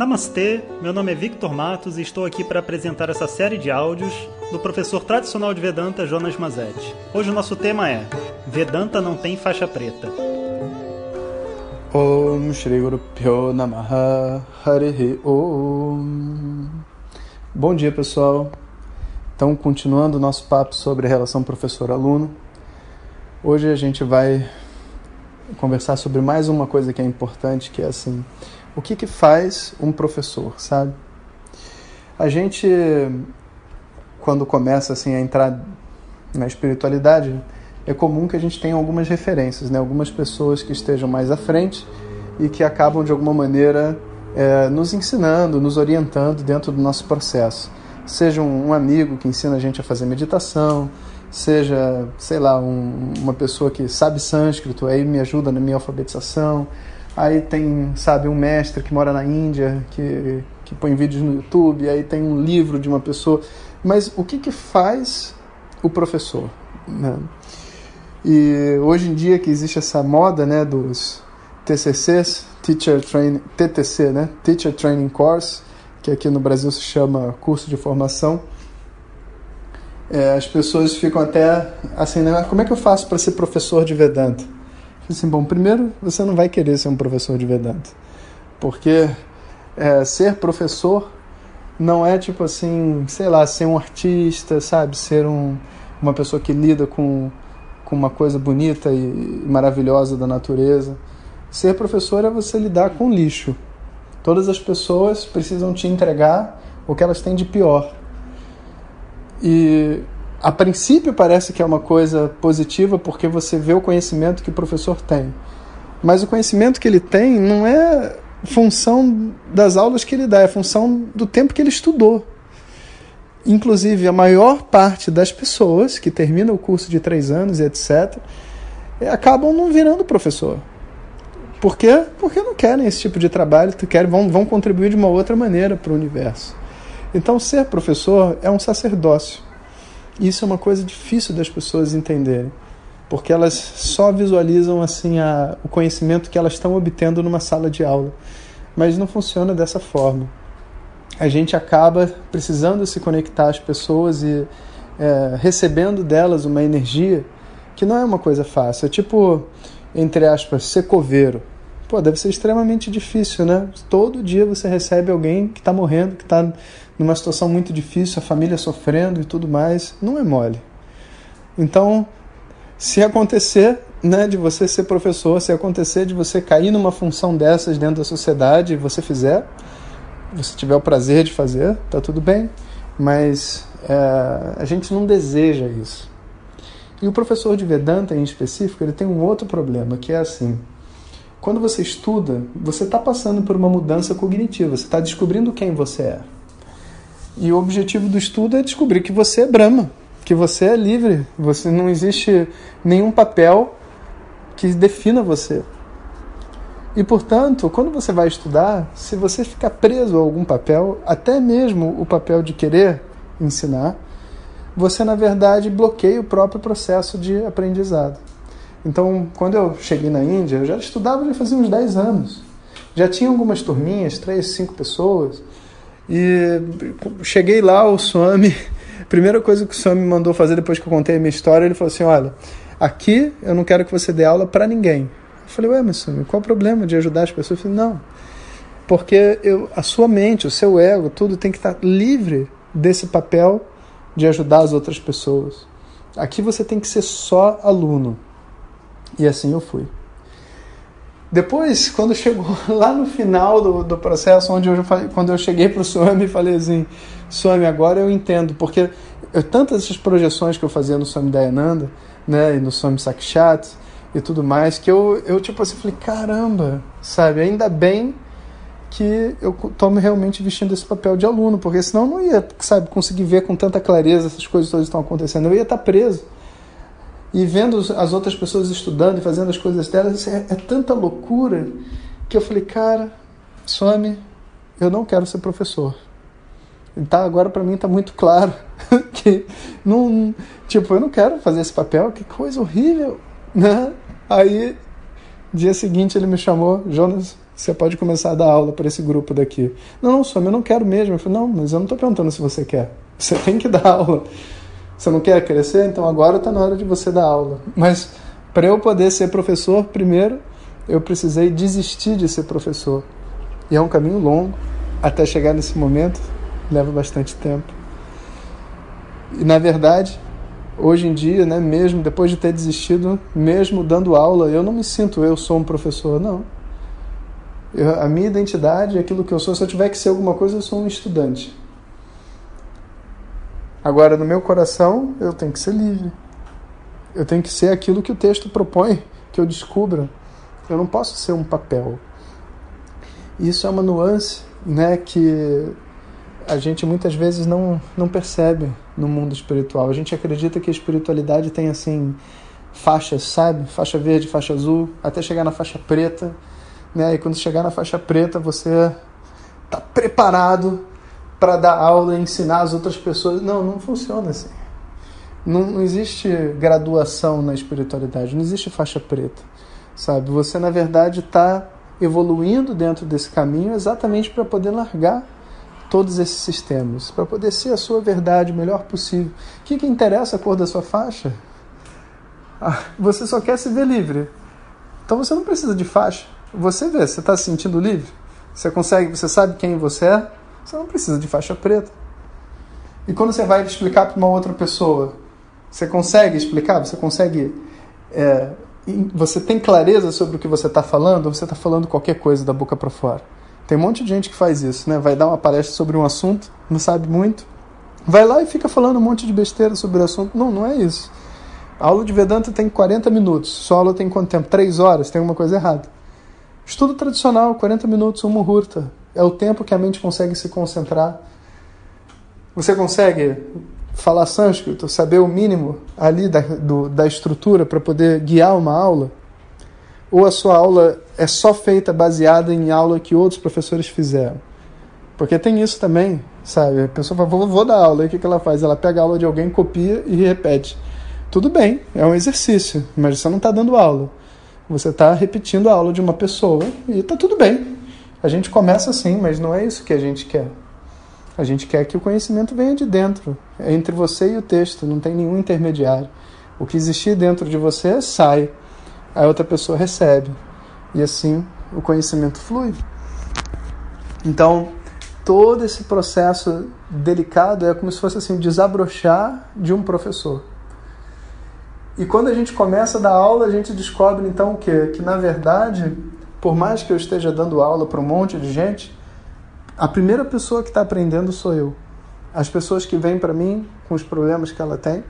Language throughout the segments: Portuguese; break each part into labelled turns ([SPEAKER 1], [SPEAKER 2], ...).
[SPEAKER 1] Namastê, meu nome é Victor Matos e estou aqui para apresentar essa série de áudios do professor tradicional de Vedanta Jonas Mazetti. Hoje o nosso tema é Vedanta não tem faixa preta.
[SPEAKER 2] Om Shri Guru Pyo Namaha Harihi Om Bom dia pessoal, então continuando o nosso papo sobre a relação professor-aluno, hoje a gente vai conversar sobre mais uma coisa que é importante, que é assim, o que que faz um professor, sabe? A gente, quando começa assim a entrar na espiritualidade, é comum que a gente tenha algumas referências, né? Algumas pessoas que estejam mais à frente e que acabam de alguma maneira é, nos ensinando, nos orientando dentro do nosso processo. Seja um, amigo que ensina a gente a fazer meditação, seja, sei lá, um, uma pessoa que sabe sânscrito, aí me ajuda na minha alfabetização. Aí tem, sabe, um mestre que mora na Índia, que, que põe vídeos no YouTube, aí tem um livro de uma pessoa. Mas o que, que faz o professor? Né? E hoje em dia que existe essa moda né, dos TCCs, Teacher Training, TTC, né? Teacher Training Course, que aqui no Brasil se chama curso de formação, é, as pessoas ficam até assim, né? Como é que eu faço para ser professor de Vedanta? Assim, bom, primeiro você não vai querer ser um professor de Vedanta, porque é, ser professor não é tipo assim, sei lá, ser um artista, sabe, ser um, uma pessoa que lida com, com uma coisa bonita e maravilhosa da natureza. Ser professor é você lidar com lixo. Todas as pessoas precisam te entregar o que elas têm de pior. E a princípio parece que é uma coisa positiva porque você vê o conhecimento que o professor tem. Mas o conhecimento que ele tem não é função das aulas que ele dá, é função do tempo que ele estudou. Inclusive, a maior parte das pessoas que termina o curso de três anos e etc., acabam não virando professor. Por quê? Porque não querem esse tipo de trabalho, querem, vão, vão contribuir de uma outra maneira para o universo. Então, ser professor é um sacerdócio. Isso é uma coisa difícil das pessoas entenderem, porque elas só visualizam assim a, o conhecimento que elas estão obtendo numa sala de aula, mas não funciona dessa forma. A gente acaba precisando se conectar às pessoas e é, recebendo delas uma energia que não é uma coisa fácil. É tipo, entre aspas, ser coveiro. Pô, deve ser extremamente difícil, né? Todo dia você recebe alguém que está morrendo, que está numa situação muito difícil, a família sofrendo e tudo mais, não é mole. Então, se acontecer né, de você ser professor, se acontecer de você cair numa função dessas dentro da sociedade e você fizer, você tiver o prazer de fazer, tá tudo bem, mas é, a gente não deseja isso. E o professor de Vedanta, em específico, ele tem um outro problema, que é assim: quando você estuda, você está passando por uma mudança cognitiva, você está descobrindo quem você é. E o objetivo do estudo é descobrir que você é Brahma, que você é livre, você não existe nenhum papel que defina você. E portanto, quando você vai estudar, se você ficar preso a algum papel, até mesmo o papel de querer ensinar, você na verdade bloqueia o próprio processo de aprendizado. Então, quando eu cheguei na Índia, eu já estudava já fazia uns 10 anos. Já tinha algumas turminhas, três, cinco pessoas. E cheguei lá, o Swami, primeira coisa que o Swami mandou fazer depois que eu contei a minha história, ele falou assim: Olha, aqui eu não quero que você dê aula para ninguém. Eu falei: Ué, mas Swami, qual o problema de ajudar as pessoas? Eu falei: Não, porque eu, a sua mente, o seu ego, tudo tem que estar livre desse papel de ajudar as outras pessoas. Aqui você tem que ser só aluno. E assim eu fui. Depois, quando chegou lá no final do, do processo, onde eu quando eu cheguei para o Swami e falei assim, Swami, agora eu entendo, porque eu, tantas essas projeções que eu fazia no Swami Dayananda, né, e no Swami Sakshat e tudo mais, que eu, eu tipo assim, falei, caramba, sabe, ainda bem que eu estou realmente vestindo esse papel de aluno, porque senão eu não ia, sabe, conseguir ver com tanta clareza essas coisas todas que estão acontecendo, eu ia estar preso e vendo as outras pessoas estudando e fazendo as coisas delas, é, é tanta loucura que eu falei, cara, some, eu não quero ser professor. Tá, agora para mim está muito claro que não, tipo, eu não quero fazer esse papel, que coisa horrível, né? Aí dia seguinte ele me chamou, Jonas, Você pode começar a dar aula para esse grupo daqui. Não, não, eu não quero mesmo. Eu falei, não, mas eu não estou perguntando se você quer. Você tem que dar aula. Você não quer crescer? Então agora está na hora de você dar aula. Mas para eu poder ser professor, primeiro eu precisei desistir de ser professor. E é um caminho longo até chegar nesse momento, leva bastante tempo. E na verdade, hoje em dia, né, mesmo depois de ter desistido, mesmo dando aula, eu não me sinto eu sou um professor, não. Eu, a minha identidade, aquilo que eu sou, se eu tiver que ser alguma coisa, eu sou um estudante. Agora, no meu coração, eu tenho que ser livre. Eu tenho que ser aquilo que o texto propõe que eu descubra. Eu não posso ser um papel. Isso é uma nuance né, que a gente muitas vezes não, não percebe no mundo espiritual. A gente acredita que a espiritualidade tem assim faixas, sabe? Faixa verde, faixa azul, até chegar na faixa preta. Né? E quando chegar na faixa preta, você está preparado para dar aula e ensinar as outras pessoas. Não, não funciona assim. Não, não existe graduação na espiritualidade, não existe faixa preta, sabe? Você, na verdade, está evoluindo dentro desse caminho exatamente para poder largar todos esses sistemas, para poder ser a sua verdade o melhor possível. O que, que interessa a cor da sua faixa? Ah, você só quer se ver livre. Então você não precisa de faixa. Você vê, você está se sentindo livre? Você consegue, você sabe quem você é? Você não precisa de faixa preta. E quando você vai explicar para uma outra pessoa, você consegue explicar? Você consegue. É, você tem clareza sobre o que você está falando ou você está falando qualquer coisa da boca para fora? Tem um monte de gente que faz isso, né? Vai dar uma palestra sobre um assunto, não sabe muito, vai lá e fica falando um monte de besteira sobre o assunto. Não, não é isso. A aula de Vedanta tem 40 minutos. Sua aula tem quanto tempo? 3 horas? Tem alguma coisa errada. Estudo tradicional, 40 minutos, um muhurta. É o tempo que a mente consegue se concentrar. Você consegue falar sânscrito, saber o mínimo ali da, do, da estrutura para poder guiar uma aula? Ou a sua aula é só feita baseada em aula que outros professores fizeram? Porque tem isso também, sabe? A pessoa fala, vou, vou dar aula, e o que, que ela faz? Ela pega a aula de alguém, copia e repete. Tudo bem, é um exercício, mas você não está dando aula. Você está repetindo a aula de uma pessoa e está tudo bem. A gente começa assim, mas não é isso que a gente quer. A gente quer que o conhecimento venha de dentro, entre você e o texto, não tem nenhum intermediário. O que existir dentro de você sai, a outra pessoa recebe, e assim o conhecimento flui. Então, todo esse processo delicado é como se fosse assim, desabrochar de um professor. E quando a gente começa a dar aula, a gente descobre então o quê? Que na verdade, por mais que eu esteja dando aula para um monte de gente, a primeira pessoa que está aprendendo sou eu. As pessoas que vêm para mim com os problemas que ela tem,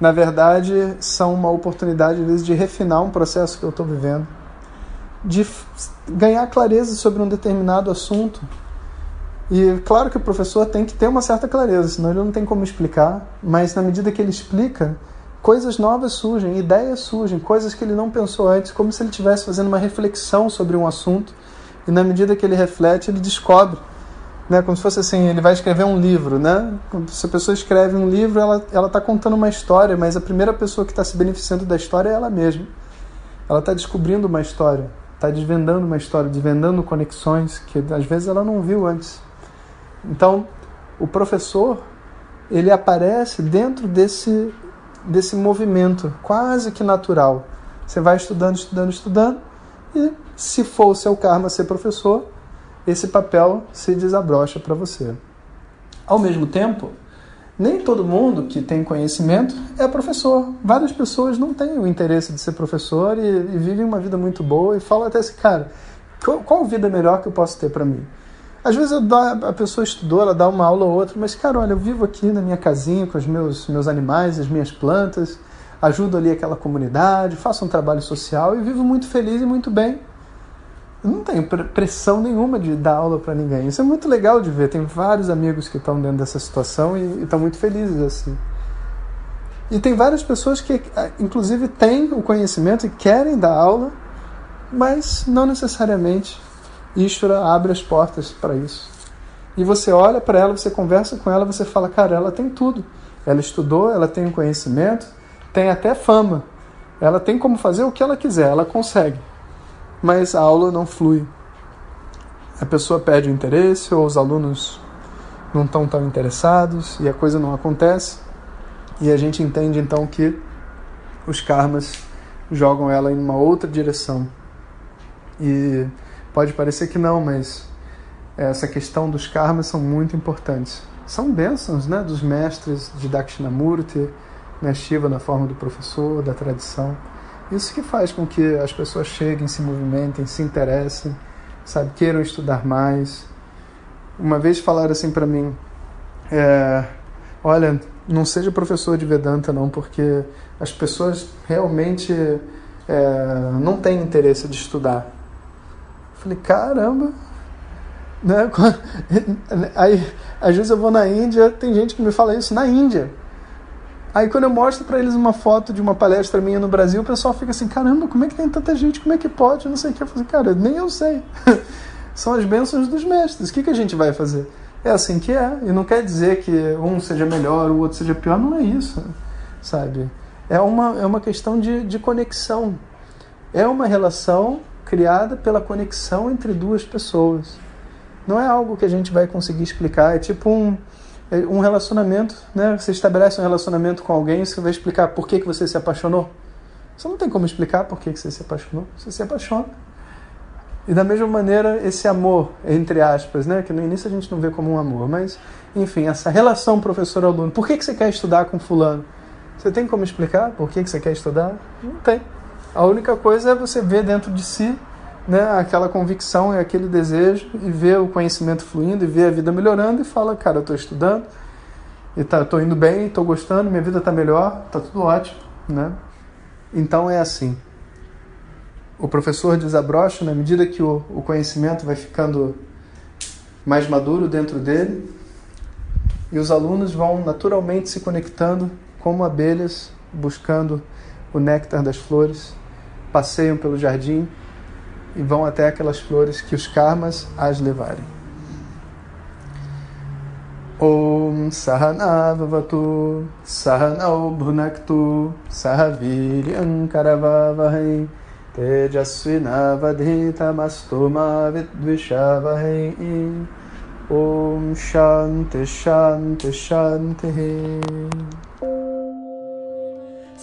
[SPEAKER 2] na verdade, são uma oportunidade, às vezes, de refinar um processo que eu estou vivendo, de ganhar clareza sobre um determinado assunto. E claro que o professor tem que ter uma certa clareza, senão ele não tem como explicar, mas na medida que ele explica, coisas novas surgem, ideias surgem, coisas que ele não pensou antes, como se ele estivesse fazendo uma reflexão sobre um assunto e na medida que ele reflete, ele descobre. Né? Como se fosse assim, ele vai escrever um livro, né? Se a pessoa escreve um livro, ela ela está contando uma história, mas a primeira pessoa que está se beneficiando da história é ela mesma. Ela está descobrindo uma história, está desvendando uma história, desvendando conexões que às vezes ela não viu antes. Então, o professor ele aparece dentro desse desse movimento quase que natural. Você vai estudando, estudando, estudando e se for o seu karma ser professor, esse papel se desabrocha para você. Ao mesmo tempo, nem todo mundo que tem conhecimento é professor. Várias pessoas não têm o interesse de ser professor e, e vivem uma vida muito boa e falam até assim, cara, qual, qual vida melhor que eu posso ter para mim? Às vezes a pessoa estudou, ela dá uma aula ou outra, mas, cara, olha, eu vivo aqui na minha casinha com os meus, meus animais, as minhas plantas, ajudo ali aquela comunidade, faço um trabalho social e vivo muito feliz e muito bem não tenho pressão nenhuma de dar aula para ninguém. Isso é muito legal de ver. Tem vários amigos que estão dentro dessa situação e estão muito felizes assim. E tem várias pessoas que, inclusive, têm o conhecimento e querem dar aula, mas não necessariamente Ishvara abre as portas para isso. E você olha para ela, você conversa com ela, você fala, cara, ela tem tudo. Ela estudou, ela tem o conhecimento, tem até fama. Ela tem como fazer o que ela quiser, ela consegue mas a aula não flui. a pessoa perde o interesse ou os alunos não estão tão interessados e a coisa não acontece. E a gente entende então que os karmas jogam ela em uma outra direção. E pode parecer que não, mas essa questão dos karmas são muito importantes. São bênçãos né, dos mestres de Dakshinamurti, né, Shiva na forma do professor, da tradição. Isso que faz com que as pessoas cheguem, se movimentem, se interessem, sabe, queiram estudar mais. Uma vez falaram assim para mim, é, olha, não seja professor de Vedanta não, porque as pessoas realmente é, não têm interesse de estudar. Falei, caramba, né? Aí, às vezes eu vou na Índia, tem gente que me fala isso na Índia. Aí quando eu mostro para eles uma foto de uma palestra minha no Brasil, o pessoal fica assim, caramba, como é que tem tanta gente? Como é que pode? Não sei o que. Eu falo, cara, nem eu sei. São as bênçãos dos mestres. O que, que a gente vai fazer? É assim que é. E não quer dizer que um seja melhor, o outro seja pior. Não é isso, sabe? É uma, é uma questão de, de conexão. É uma relação criada pela conexão entre duas pessoas. Não é algo que a gente vai conseguir explicar. É tipo um é um relacionamento, né? Você estabelece um relacionamento com alguém, você vai explicar por que, que você se apaixonou. Você não tem como explicar por que, que você se apaixonou. Você se apaixona. E da mesma maneira, esse amor, entre aspas, né? Que no início a gente não vê como um amor, mas, enfim, essa relação professor-aluno. Por que, que você quer estudar com fulano? Você tem como explicar por que, que você quer estudar? Não tem. A única coisa é você ver dentro de si né, aquela convicção e aquele desejo e ver o conhecimento fluindo e ver a vida melhorando e fala, cara, eu estou estudando e tá, estou indo bem, estou gostando, minha vida está melhor, está tudo ótimo, né? Então é assim. O professor desabrocha na medida que o, o conhecimento vai ficando mais maduro dentro dele e os alunos vão naturalmente se conectando como abelhas buscando o néctar das flores, passeiam pelo jardim e vão até aquelas flores que os karmas as levarem. Om Sahanavavatu Sahanau Bhunaktu Sahaviryam Karavavahai Tejasvinavadhitamastoma Vidvishavahai Om Shanti Shanti Shanti